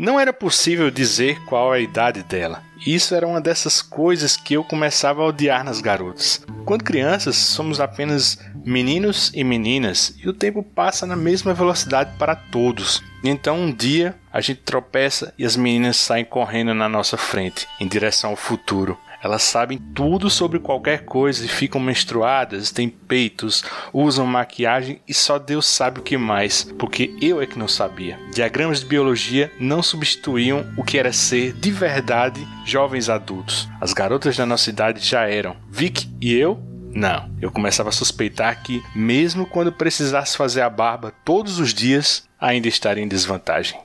Não era possível dizer qual a idade dela. Isso era uma dessas coisas que eu começava a odiar nas garotas. Quando crianças, somos apenas meninos e meninas e o tempo passa na mesma velocidade para todos. Então um dia a gente tropeça e as meninas saem correndo na nossa frente, em direção ao futuro. Elas sabem tudo sobre qualquer coisa e ficam menstruadas, têm peitos, usam maquiagem e só Deus sabe o que mais, porque eu é que não sabia. Diagramas de biologia não substituíam o que era ser de verdade jovens adultos. As garotas da nossa idade já eram. Vic e eu não, eu começava a suspeitar que, mesmo quando precisasse fazer a barba todos os dias, ainda estaria em desvantagem.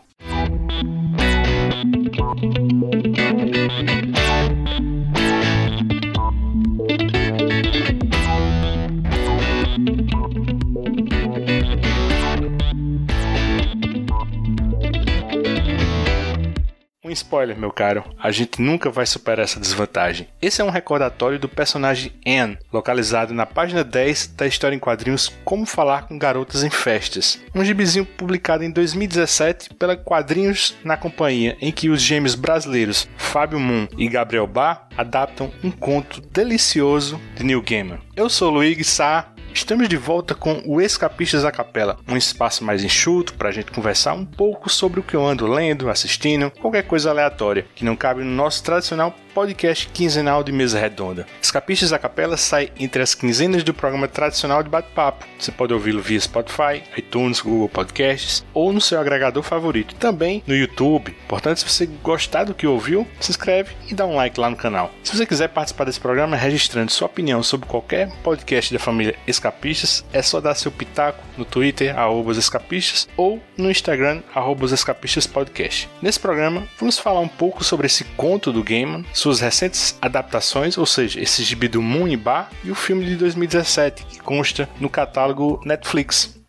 Spoiler, meu caro. A gente nunca vai superar essa desvantagem. Esse é um recordatório do personagem Anne, localizado na página 10 da história em quadrinhos Como Falar com Garotas em Festas. Um gibizinho publicado em 2017 pela Quadrinhos na Companhia, em que os gêmeos brasileiros Fábio Moon e Gabriel Bar adaptam um conto delicioso de Neil Gaiman. Eu sou Luigi Sá Estamos de volta com o Escapistas à Capela, um espaço mais enxuto para a gente conversar um pouco sobre o que eu ando lendo, assistindo, qualquer coisa aleatória que não cabe no nosso tradicional podcast quinzenal de mesa redonda. Escapistas da Capela sai entre as quinzenas do programa tradicional de bate-papo. Você pode ouvi-lo via Spotify, iTunes, Google Podcasts ou no seu agregador favorito. Também no YouTube. Portanto, se você gostar do que ouviu, se inscreve e dá um like lá no canal. Se você quiser participar desse programa registrando sua opinião sobre qualquer podcast da família Escapistas, é só dar seu pitaco no Twitter, arroba escapistas, ou no Instagram, arroba escapistas podcast. Nesse programa, vamos falar um pouco sobre esse conto do Gaiman, suas recentes adaptações, ou seja, esse gibi do Moon e Bar e o filme de 2017, que consta no catálogo Netflix.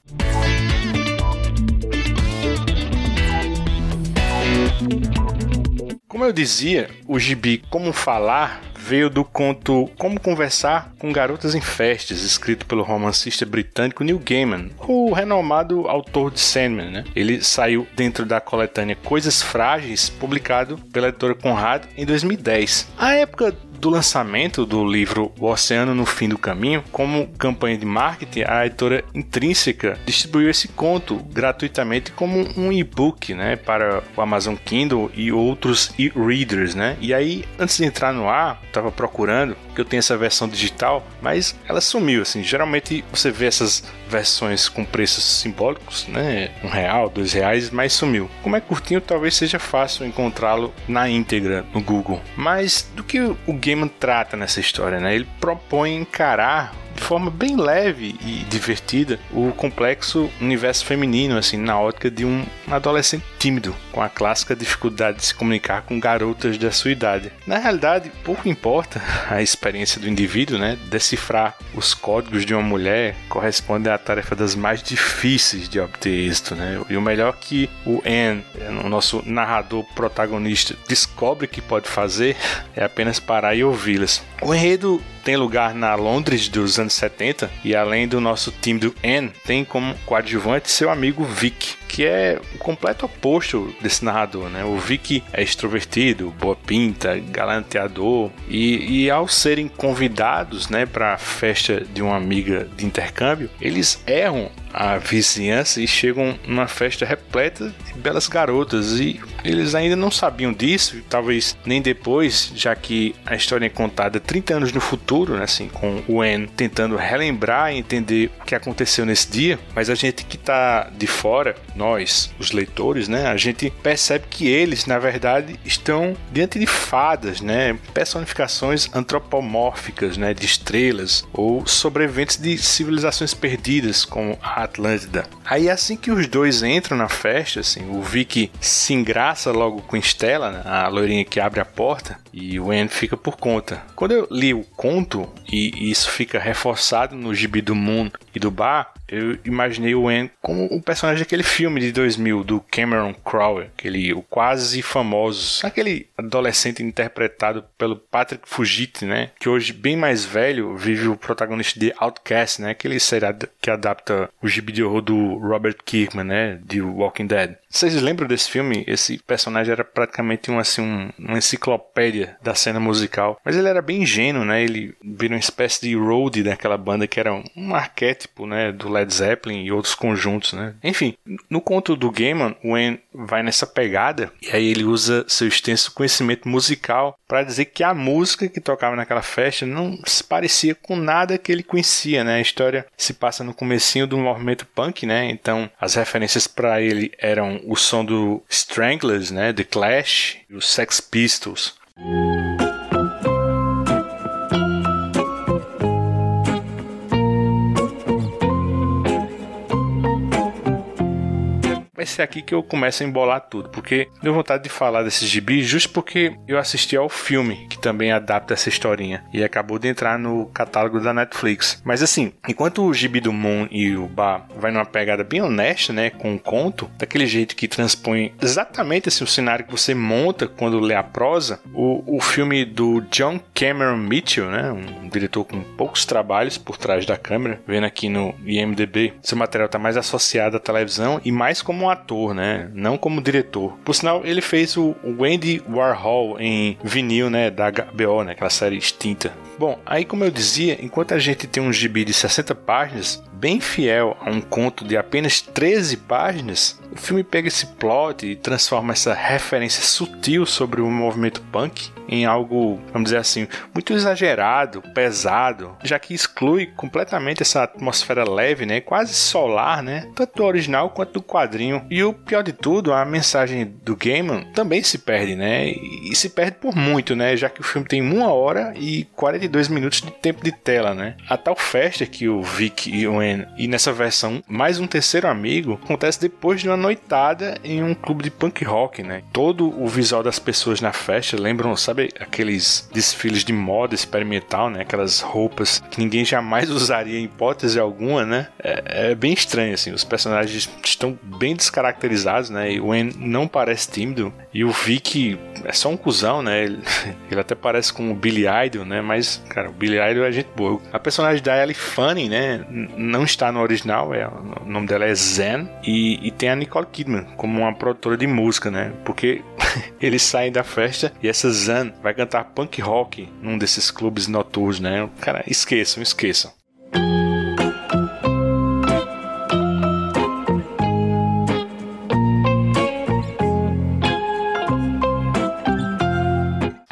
Como eu dizia, o gibi Como Falar veio do conto Como Conversar com Garotas em Festas, escrito pelo romancista britânico Neil Gaiman, o renomado autor de Sandman. Né? Ele saiu dentro da coletânea Coisas Frágeis, publicado pela editora Conrad em 2010. A época do lançamento do livro O Oceano no Fim do Caminho, como campanha de marketing, a editora Intrínseca distribuiu esse conto gratuitamente como um e-book né, para o Amazon Kindle e outros e-readers. Né? E aí, antes de entrar no ar, estava procurando, que eu tenho essa versão digital, mas ela sumiu. Assim. Geralmente você vê essas versões com preços simbólicos, né? um real, dois reais, mas sumiu. Como é curtinho, talvez seja fácil encontrá-lo na íntegra no Google. Mas do que o Gaiman trata nessa história, né? Ele propõe encarar de forma bem leve e divertida o complexo universo feminino, assim, na ótica de um adolescente tímido, com a clássica dificuldade de se comunicar com garotas da sua idade. Na realidade, pouco importa a experiência do indivíduo, né? Decifrar os códigos de uma mulher corresponde à tarefa das mais difíceis de obter êxito, né? E o melhor que o Anne, o nosso narrador protagonista, descobre que pode fazer é apenas parar e ouvi-las. O enredo tem lugar na Londres dos anos 70 e além do nosso time do N, tem como coadjuvante seu amigo Vic, que é o completo oposto desse narrador, né? O Vic é extrovertido, boa pinta, galanteador e, e ao serem convidados, né, para a festa de uma amiga de intercâmbio, eles erram a vizinhança e chegam numa festa repleta de belas garotas. E eles ainda não sabiam disso, talvez nem depois, já que a história é contada 30 anos no futuro, né, assim, com o Anne tentando relembrar e entender o que aconteceu nesse dia, mas a gente que está de fora, nós, os leitores, né, a gente percebe que eles, na verdade, estão diante de fadas, né, personificações antropomórficas, né, de estrelas ou sobreviventes de civilizações perdidas, como a Atlântida. Aí assim que os dois entram na festa, assim, o Vic se engraça logo com Stella, né, a loirinha que abre a porta, e o Anne fica por conta. Quando eu li o conto, e isso fica reforçado no gibi do Moon e do Bar, eu imaginei o Anne como o personagem daquele filme de 2000 do Cameron Crowe, aquele o quase famoso, aquele adolescente interpretado pelo Patrick Fugit, né, que hoje bem mais velho vive o protagonista de Outcast, né, aquele seriado que adapta o gibi de horror do Robert Kirkman, né, de Walking Dead. Vocês lembram desse filme? Esse personagem era praticamente um, assim, um, uma enciclopédia da cena musical. Mas ele era bem ingênuo, né? Ele vira uma espécie de roadie daquela banda que era um, um arquétipo, né? Do Led Zeppelin e outros conjuntos, né? Enfim, no conto do Gaiman, o Wayne vai nessa pegada e aí ele usa seu extenso conhecimento musical para dizer que a música que tocava naquela festa não se parecia com nada que ele conhecia, né? A história se passa no comecinho do movimento punk, né? Então, as referências para ele eram o som do Stranglers, né? The Clash, e os Sex Pistols. Ser aqui que eu começo a embolar tudo, porque deu vontade de falar desses gibis justo porque eu assisti ao filme que também adapta essa historinha e acabou de entrar no catálogo da Netflix. Mas assim, enquanto o gibi do Moon e o Ba vai numa pegada bem honesta, né, com o conto, daquele jeito que transpõe exatamente assim, o cenário que você monta quando lê a prosa, o, o filme do John Cameron Mitchell, né, um diretor com poucos trabalhos por trás da câmera, vendo aqui no IMDb, seu material está mais associado à televisão e mais como um ator, né? Não como diretor. Por sinal, ele fez o Wendy Warhol em vinil, né? Da HBO, né? Aquela série extinta. Bom, aí como eu dizia, enquanto a gente tem um gibi de 60 páginas, bem fiel a um conto de apenas 13 páginas, o filme pega esse plot e transforma essa referência sutil sobre o movimento punk em algo, vamos dizer assim, muito exagerado, pesado, já que exclui completamente essa atmosfera leve, né, quase solar, né, tanto do original quanto do quadrinho. E o pior de tudo, a mensagem do Gaiman também se perde, né, e se perde por muito, né, já que o filme tem uma hora e 42 minutos de tempo de tela, né. A tal festa que o Vic e o Anne e nessa versão mais um terceiro amigo acontece depois de uma noitada em um clube de punk rock, né. Todo o visual das pessoas na festa lembram, sabe aqueles desfiles de moda experimental, né? Aquelas roupas que ninguém jamais usaria em hipótese alguma, né? É, é bem estranho, assim. Os personagens estão bem descaracterizados, né? E o En não parece tímido. E o Vic é só um cuzão, né? Ele, ele até parece com o Billy Idol, né? Mas, cara, o Billy Idol é gente boa. A personagem da Ellie Fanning, né? Não está no original, é, o nome dela é Zen. E, e tem a Nicole Kidman como uma produtora de música, né? Porque eles saem da festa e essa Zen vai cantar punk rock num desses clubes noturnos, né? Cara, esqueçam, esqueçam.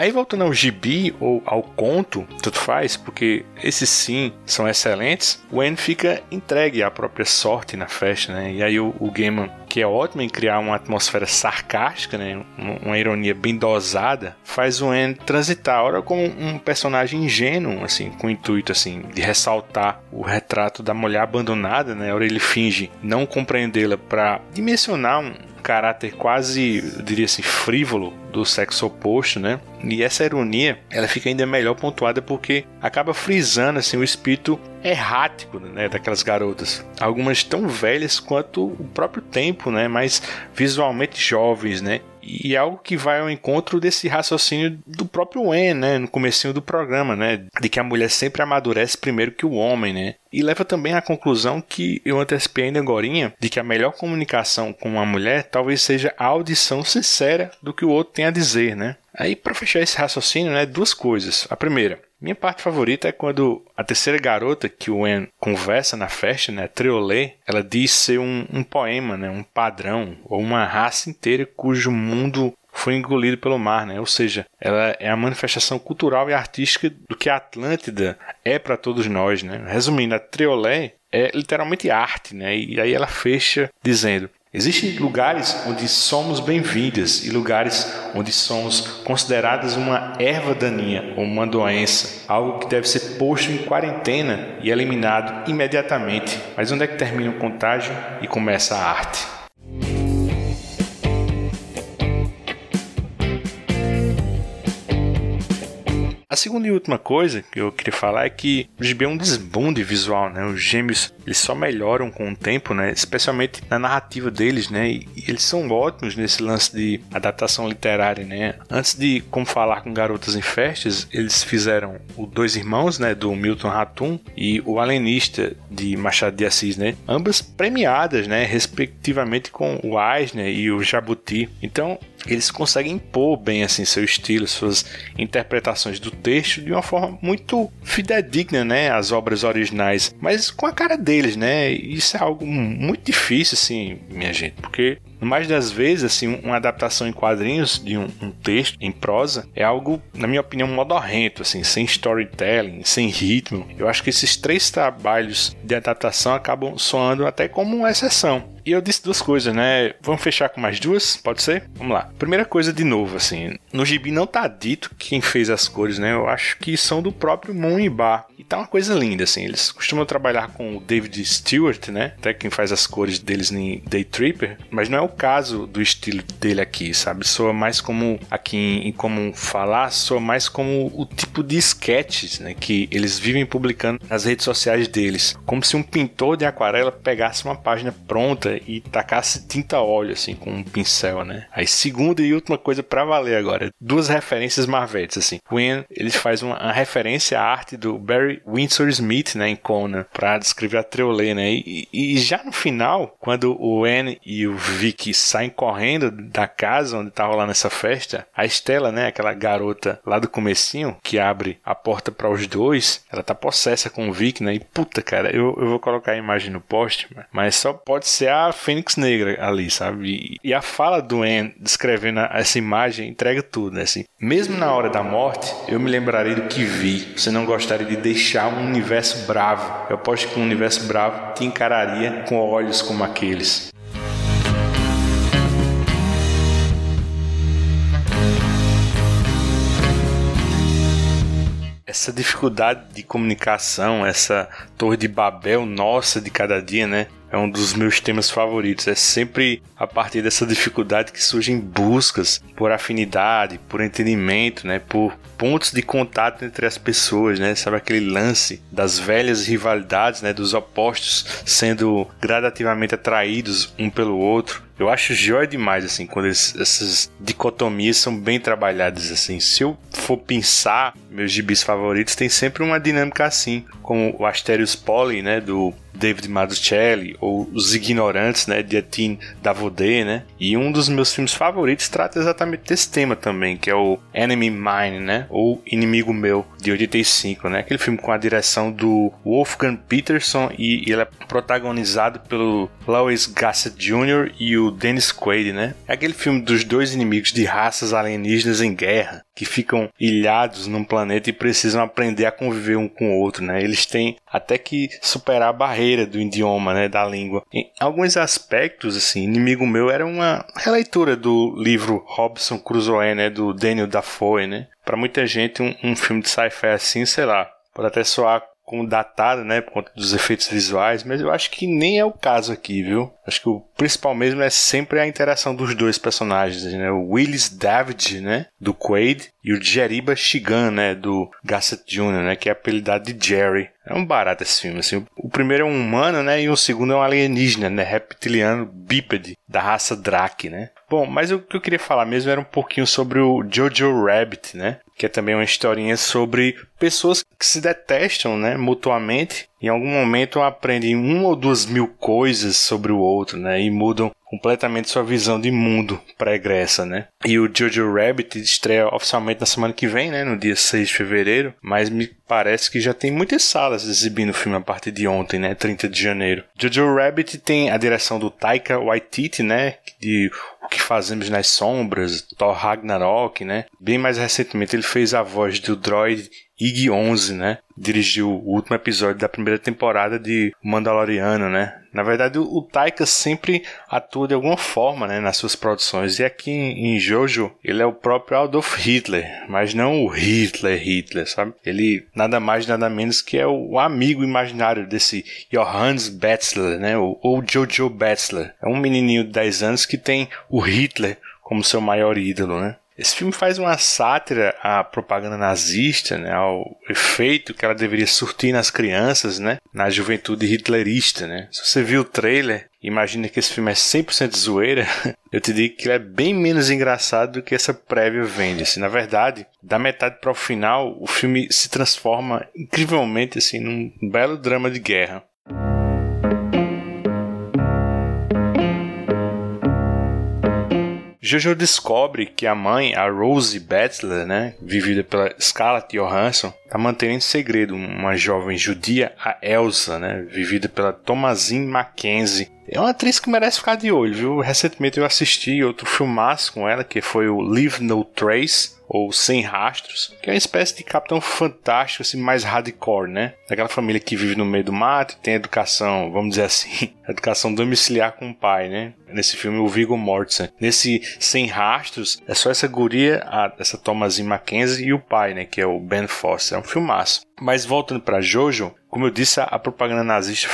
Aí voltando ao gibi ou ao conto, tudo faz, porque esses sim são excelentes, o Anne fica entregue à própria sorte na festa, né? E aí o, o Gaiman, que é ótimo em criar uma atmosfera sarcástica, né? Uma, uma ironia bem dosada, faz o Anne transitar, ora como um personagem ingênuo, assim, com o intuito assim de ressaltar o retrato da mulher abandonada, né? Ora ele finge não compreendê-la para dimensionar um caráter quase, eu diria assim, frívolo do sexo oposto, né? E essa ironia, ela fica ainda melhor pontuada porque acaba frisando assim o espírito errático, né, daquelas garotas. Algumas tão velhas quanto o próprio tempo, né, mas visualmente jovens, né? E é algo que vai ao encontro desse raciocínio do próprio Wen, né, no comecinho do programa, né, de que a mulher sempre amadurece primeiro que o homem, né? E leva também à conclusão que eu antecipei ainda agora, de que a melhor comunicação com uma mulher talvez seja a audição sincera do que o outro tem a dizer, né? Aí, para fechar esse raciocínio, né, duas coisas. A primeira, minha parte favorita é quando a terceira garota que o En conversa na festa, né, Triolé, ela diz ser um, um poema, né, um padrão, ou uma raça inteira cujo mundo foi engolido pelo mar, né? Ou seja, ela é a manifestação cultural e artística do que a Atlântida é para todos nós, né? Resumindo, a Triolé é literalmente arte, né? E aí ela fecha dizendo: Existem lugares onde somos bem-vindas e lugares onde somos consideradas uma erva daninha ou uma doença, algo que deve ser posto em quarentena e eliminado imediatamente. Mas onde é que termina o contágio e começa a arte? A segunda e última coisa que eu queria falar é que o gibi é um desbunde visual, né? Os gêmeos, eles só melhoram com o tempo, né? Especialmente na narrativa deles, né? E eles são ótimos nesse lance de adaptação literária, né? Antes de Como Falar com Garotas em Festas, eles fizeram o Dois Irmãos, né? Do Milton Ratum e o Alienista de Machado de Assis, né? Ambas premiadas, né? Respectivamente com o Eisner e o Jabuti. Então, eles conseguem impor bem assim seu estilo, suas interpretações do texto de uma forma muito fidedigna, né, às obras originais, mas com a cara deles, né? Isso é algo muito difícil assim, minha gente, porque mais das vezes, assim, uma adaptação em quadrinhos de um, um, texto em prosa é algo, na minha opinião, modorrento, assim, sem storytelling, sem ritmo. Eu acho que esses três trabalhos de adaptação acabam soando até como uma exceção. E eu disse duas coisas, né? Vamos fechar com mais duas? Pode ser? Vamos lá. Primeira coisa, de novo, assim, no gibi não tá dito quem fez as cores, né? Eu acho que são do próprio Bar. E tá uma coisa linda, assim. Eles costumam trabalhar com o David Stewart, né? Até quem faz as cores deles em Day Tripper. Mas não é o caso do estilo dele aqui, sabe? Soa mais como, aqui em, em Como Falar, soa mais como o tipo de sketches, né? Que eles vivem publicando nas redes sociais deles. Como se um pintor de aquarela pegasse uma página pronta e tacasse tinta óleo, assim, com um pincel, né? Aí, segunda e última coisa para valer agora, duas referências marvetes, assim. Ian, ele faz uma, uma, referência à arte do Barry Windsor Smith, né, em Conan, pra descrever a Treolê, né? E, e, já no final, quando o Ian e o Vicky saem correndo da casa onde tá rolando essa festa, a Estela, né, aquela garota lá do comecinho, que abre a porta para os dois, ela tá possessa com o Vicky, né? E puta, cara, eu, eu vou colocar a imagem no post, mas só pode ser a Fênix Negra ali, sabe? E, e a fala do Anne descrevendo essa imagem entrega tudo, né? Assim, mesmo na hora da morte, eu me lembrarei do que vi. Você não gostaria de deixar um universo bravo. Eu aposto que um universo bravo te encararia com olhos como aqueles. essa dificuldade de comunicação, essa torre de Babel nossa de cada dia, né? É um dos meus temas favoritos. É sempre a partir dessa dificuldade que surgem buscas por afinidade, por entendimento, né? Por pontos de contato entre as pessoas, né? Sabe aquele lance das velhas rivalidades, né? Dos opostos sendo gradativamente atraídos um pelo outro. Eu acho joia demais, assim, quando essas dicotomias são bem trabalhadas, assim. Se eu for pensar, meus gibis favoritos tem sempre uma dinâmica assim, como o Asterios Poly, né, do David Mazzucchelli, ou Os Ignorantes, né, de Etienne Davodé, né? E um dos meus filmes favoritos trata exatamente desse tema também, que é o Enemy Mine, né? Ou Inimigo Meu, de 85, né? Aquele filme com a direção do Wolfgang Peterson e ele é protagonizado pelo Lois Gossett Jr. e o Dennis Quaid, né? É aquele filme dos dois inimigos de raças alienígenas em guerra, que ficam ilhados num planeta e precisam aprender a conviver um com o outro, né? Eles têm até que superar a barreira do idioma, né, da língua. Em alguns aspectos, assim, Inimigo Meu era uma releitura do livro Robson Crusoe, né, do Daniel Dafoe, né? Para muita gente, um, um filme de sci-fi assim, sei lá, pode até soar como datado, né, por conta dos efeitos visuais, mas eu acho que nem é o caso aqui, viu? Acho que o principal mesmo é sempre a interação dos dois personagens, né? O Willis David, né, do Quaid, e o Jeriba Shigan, né, do Gossett Jr., né, que é apelidado de Jerry. É um barato esse filme, assim. O primeiro é um humano, né, e o segundo é um alienígena, né, reptiliano bípede da raça Drake, né. Bom, mas o que eu queria falar mesmo era um pouquinho sobre o Jojo Rabbit, né, que é também uma historinha sobre pessoas que se detestam, né, mutuamente. Em algum momento aprendem uma ou duas mil coisas sobre o outro, né, e mudam completamente sua visão de mundo pregressa, né? E o Jojo Rabbit estreia oficialmente na semana que vem, né? No dia 6 de fevereiro, mas me parece que já tem muitas salas exibindo o filme a partir de ontem, né? 30 de janeiro. Jojo Rabbit tem a direção do Taika Waititi, né? De O que Fazemos nas Sombras, Thor Ragnarok, né? Bem mais recentemente ele fez a voz do droid IG-11, né? Dirigiu o último episódio da primeira temporada de Mandaloriano, né? Na verdade, o Taika sempre atua de alguma forma, né, nas suas produções. E aqui em Jojo, ele é o próprio Adolf Hitler, mas não o Hitler Hitler, sabe? Ele nada mais nada menos que é o amigo imaginário desse Johannes Betzler, né? Ou Jojo Betzler. É um menininho de 10 anos que tem o Hitler como seu maior ídolo, né? Esse filme faz uma sátira à propaganda nazista, né, ao efeito que ela deveria surtir nas crianças, né, na juventude hitlerista, né. Se você viu o trailer, imagina que esse filme é 100% zoeira, eu te digo que ele é bem menos engraçado do que essa prévia vende. Assim, na verdade, da metade para o final, o filme se transforma incrivelmente assim num belo drama de guerra. Jojo descobre que a mãe, a Rosie Betzler, né, vivida pela Scarlett Johansson, está mantendo em segredo uma jovem judia, a Elsa, né, vivida pela Thomasine Mackenzie. É uma atriz que merece ficar de olho, viu? Recentemente eu assisti outro filmaço com ela, que foi o Leave No Trace, ou Sem Rastros, que é uma espécie de Capitão Fantástico, assim, mais hardcore, né? Daquela família que vive no meio do mato e tem educação, vamos dizer assim, educação domiciliar com o pai, né? Nesse filme, o Viggo Mortensen. Nesse Sem Rastros, é só essa guria, a, essa Thomasin Mackenzie e o pai, né? Que é o Ben Foster. É um filmaço. Mas voltando para Jojo, como eu disse, a, a propaganda nazista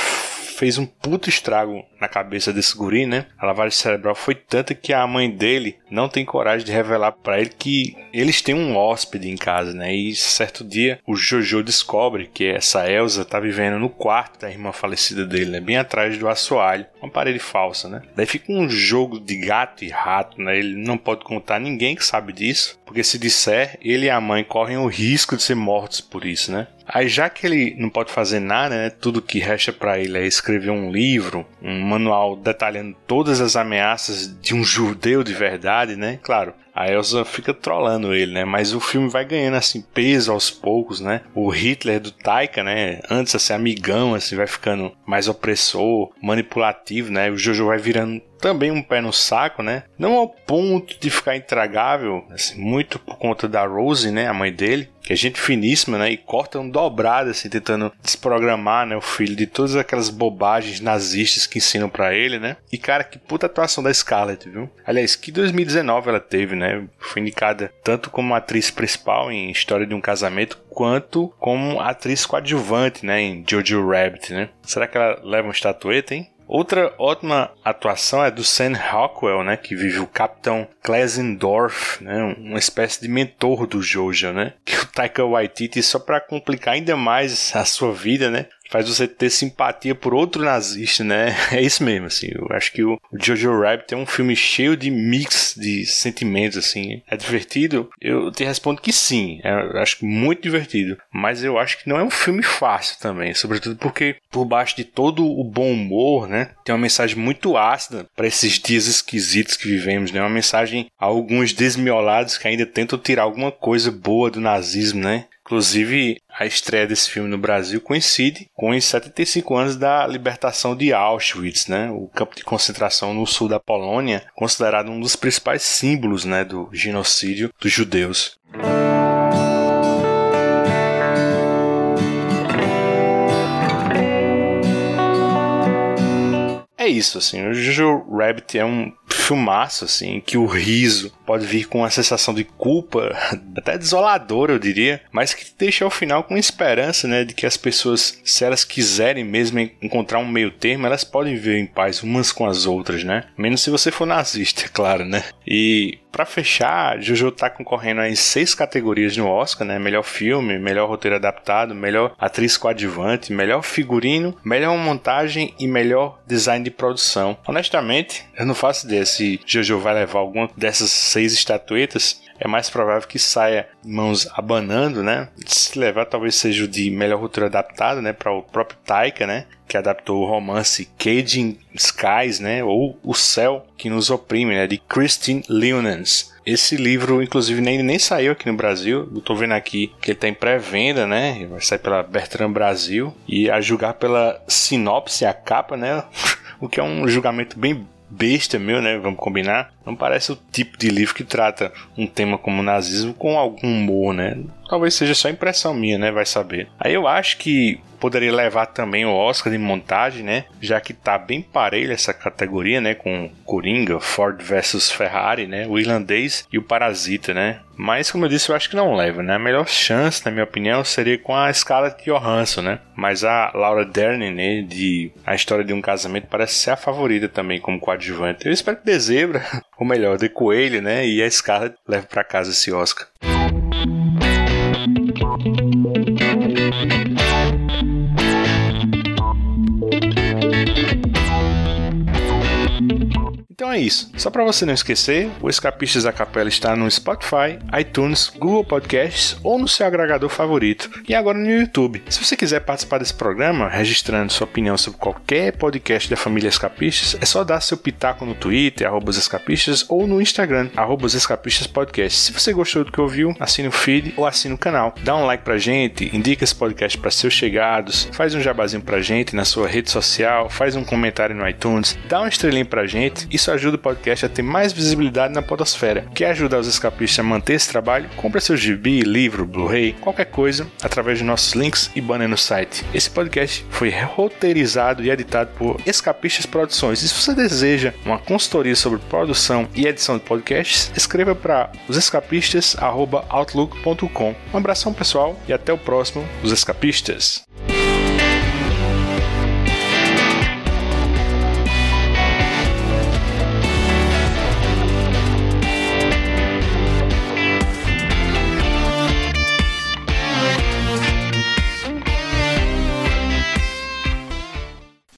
fez um puto estrago na cabeça desse guri, né? A lavagem cerebral foi tanta que a mãe dele não tem coragem de revelar para ele que eles têm um hóspede em casa, né? E certo dia o Jojo descobre que essa Elsa tá vivendo no quarto da irmã falecida dele, né? Bem atrás do assoalho, uma parede falsa, né? Daí fica um jogo de gato e rato, né? Ele não pode contar ninguém que sabe disso, porque se disser, ele e a mãe correm o risco de ser mortos por isso, né? Aí já que ele não pode fazer nada, né, tudo que resta para ele é escrever um livro, um manual detalhando todas as ameaças de um judeu de verdade, né? Claro, a Elsa fica trollando ele, né? Mas o filme vai ganhando assim peso aos poucos, né? O Hitler do Taika, né? Antes assim amigão, assim vai ficando mais opressor, manipulativo, né? O Jojo vai virando também um pé no saco, né? Não ao ponto de ficar intragável, assim, muito por conta da Rose, né, a mãe dele, que é gente finíssima, né, e corta um dobrado assim tentando desprogramar, né, o filho de todas aquelas bobagens nazistas que ensinam para ele, né? E cara, que puta atuação da Scarlett, viu? Aliás, que 2019 ela teve, né? Foi indicada tanto como atriz principal em História de um Casamento, quanto como atriz coadjuvante, né, em Jojo Rabbit, né? Será que ela leva uma estatueta, hein? Outra ótima atuação é do Sam Rockwell, né, que vive o Capitão Klesendorf, né, uma espécie de mentor do Jojo, né, que o Taika Waititi só para complicar ainda mais a sua vida, né, faz você ter simpatia por outro nazista, né? É isso mesmo, assim. Eu acho que o, Jojo Rabbit é um filme cheio de mix de sentimentos, assim. É divertido? Eu te respondo que sim. É, eu acho muito divertido. Mas eu acho que não é um filme fácil também. Sobretudo porque por baixo de todo o bom humor, né? Tem uma mensagem muito ácida para esses dias esquisitos que vivemos, né? Uma mensagem a alguns desmiolados que ainda tentam tirar alguma coisa boa do nazismo, né? Inclusive, a estreia desse filme no Brasil coincide com os 75 anos da libertação de Auschwitz, né? o campo de concentração no sul da Polônia, considerado um dos principais símbolos né, do genocídio dos judeus. É isso, assim, o Jojo Rabbit é um filmaço, assim, que o riso pode vir com uma sensação de culpa, até desoladora, eu diria, mas que deixa ao final com esperança, né, de que as pessoas, se elas quiserem mesmo encontrar um meio termo, elas podem viver em paz umas com as outras, né? Menos se você for nazista, claro, né? E para fechar, Jojo tá concorrendo em seis categorias no Oscar, né? Melhor filme, melhor roteiro adaptado, melhor atriz coadjuvante, melhor figurino, melhor montagem e melhor design de produção. Honestamente, eu não faço ideia se Jojo vai levar alguma dessas seis estatuetas, é mais provável que saia mãos abanando, né? Se levar, talvez seja o de melhor roteiro adaptado, né? Para o próprio Taika, né? Que adaptou o romance Caging Skies, né? Ou O Céu que nos oprime, né? De Christine Leonans. Esse livro, inclusive, nem, nem saiu aqui no Brasil. Eu tô vendo aqui que ele tá em pré-venda, né? Vai sair pela Bertrand Brasil. E a julgar pela sinopse, a capa, né? o que é um julgamento bem besta meu, né? Vamos combinar. Não parece o tipo de livro que trata um tema como o nazismo com algum humor, né? Talvez seja só impressão minha, né? Vai saber. Aí eu acho que poderia levar também o Oscar de montagem, né? Já que tá bem parelho essa categoria, né? Com Coringa, Ford versus Ferrari, né? O Irlandês e o Parasita, né? Mas, como eu disse, eu acho que não leva, né? A melhor chance, na minha opinião, seria com a Scarlett Johansson, né? Mas a Laura Dern, né? De A História de um Casamento, parece ser a favorita também como coadjuvante. Eu espero que dê zebra. ou melhor, The Coelho, né? E a Scarlett leva para casa esse Oscar. É isso. Só para você não esquecer, o Escapistas da Capela está no Spotify, iTunes, Google Podcasts ou no seu agregador favorito e agora no YouTube. Se você quiser participar desse programa, registrando sua opinião sobre qualquer podcast da família Escapistas, é só dar seu pitaco no Twitter, arroba Escapistas, ou no Instagram, arroba Escapistas Podcast. Se você gostou do que ouviu, assine o feed ou assine o canal. Dá um like pra gente, indica esse podcast para seus chegados, faz um jabazinho pra gente na sua rede social, faz um comentário no iTunes, dá uma estrelinha pra gente. Isso ajuda o podcast a ter mais visibilidade na podosfera. Quer ajudar os escapistas a manter esse trabalho? Compre seu gibi, livro, Blu-ray, qualquer coisa, através de nossos links e banner no site. Esse podcast foi roteirizado e editado por Escapistas Produções. E se você deseja uma consultoria sobre produção e edição de podcasts, escreva para osescapistas.outlook.com. Um abração pessoal e até o próximo Os Escapistas.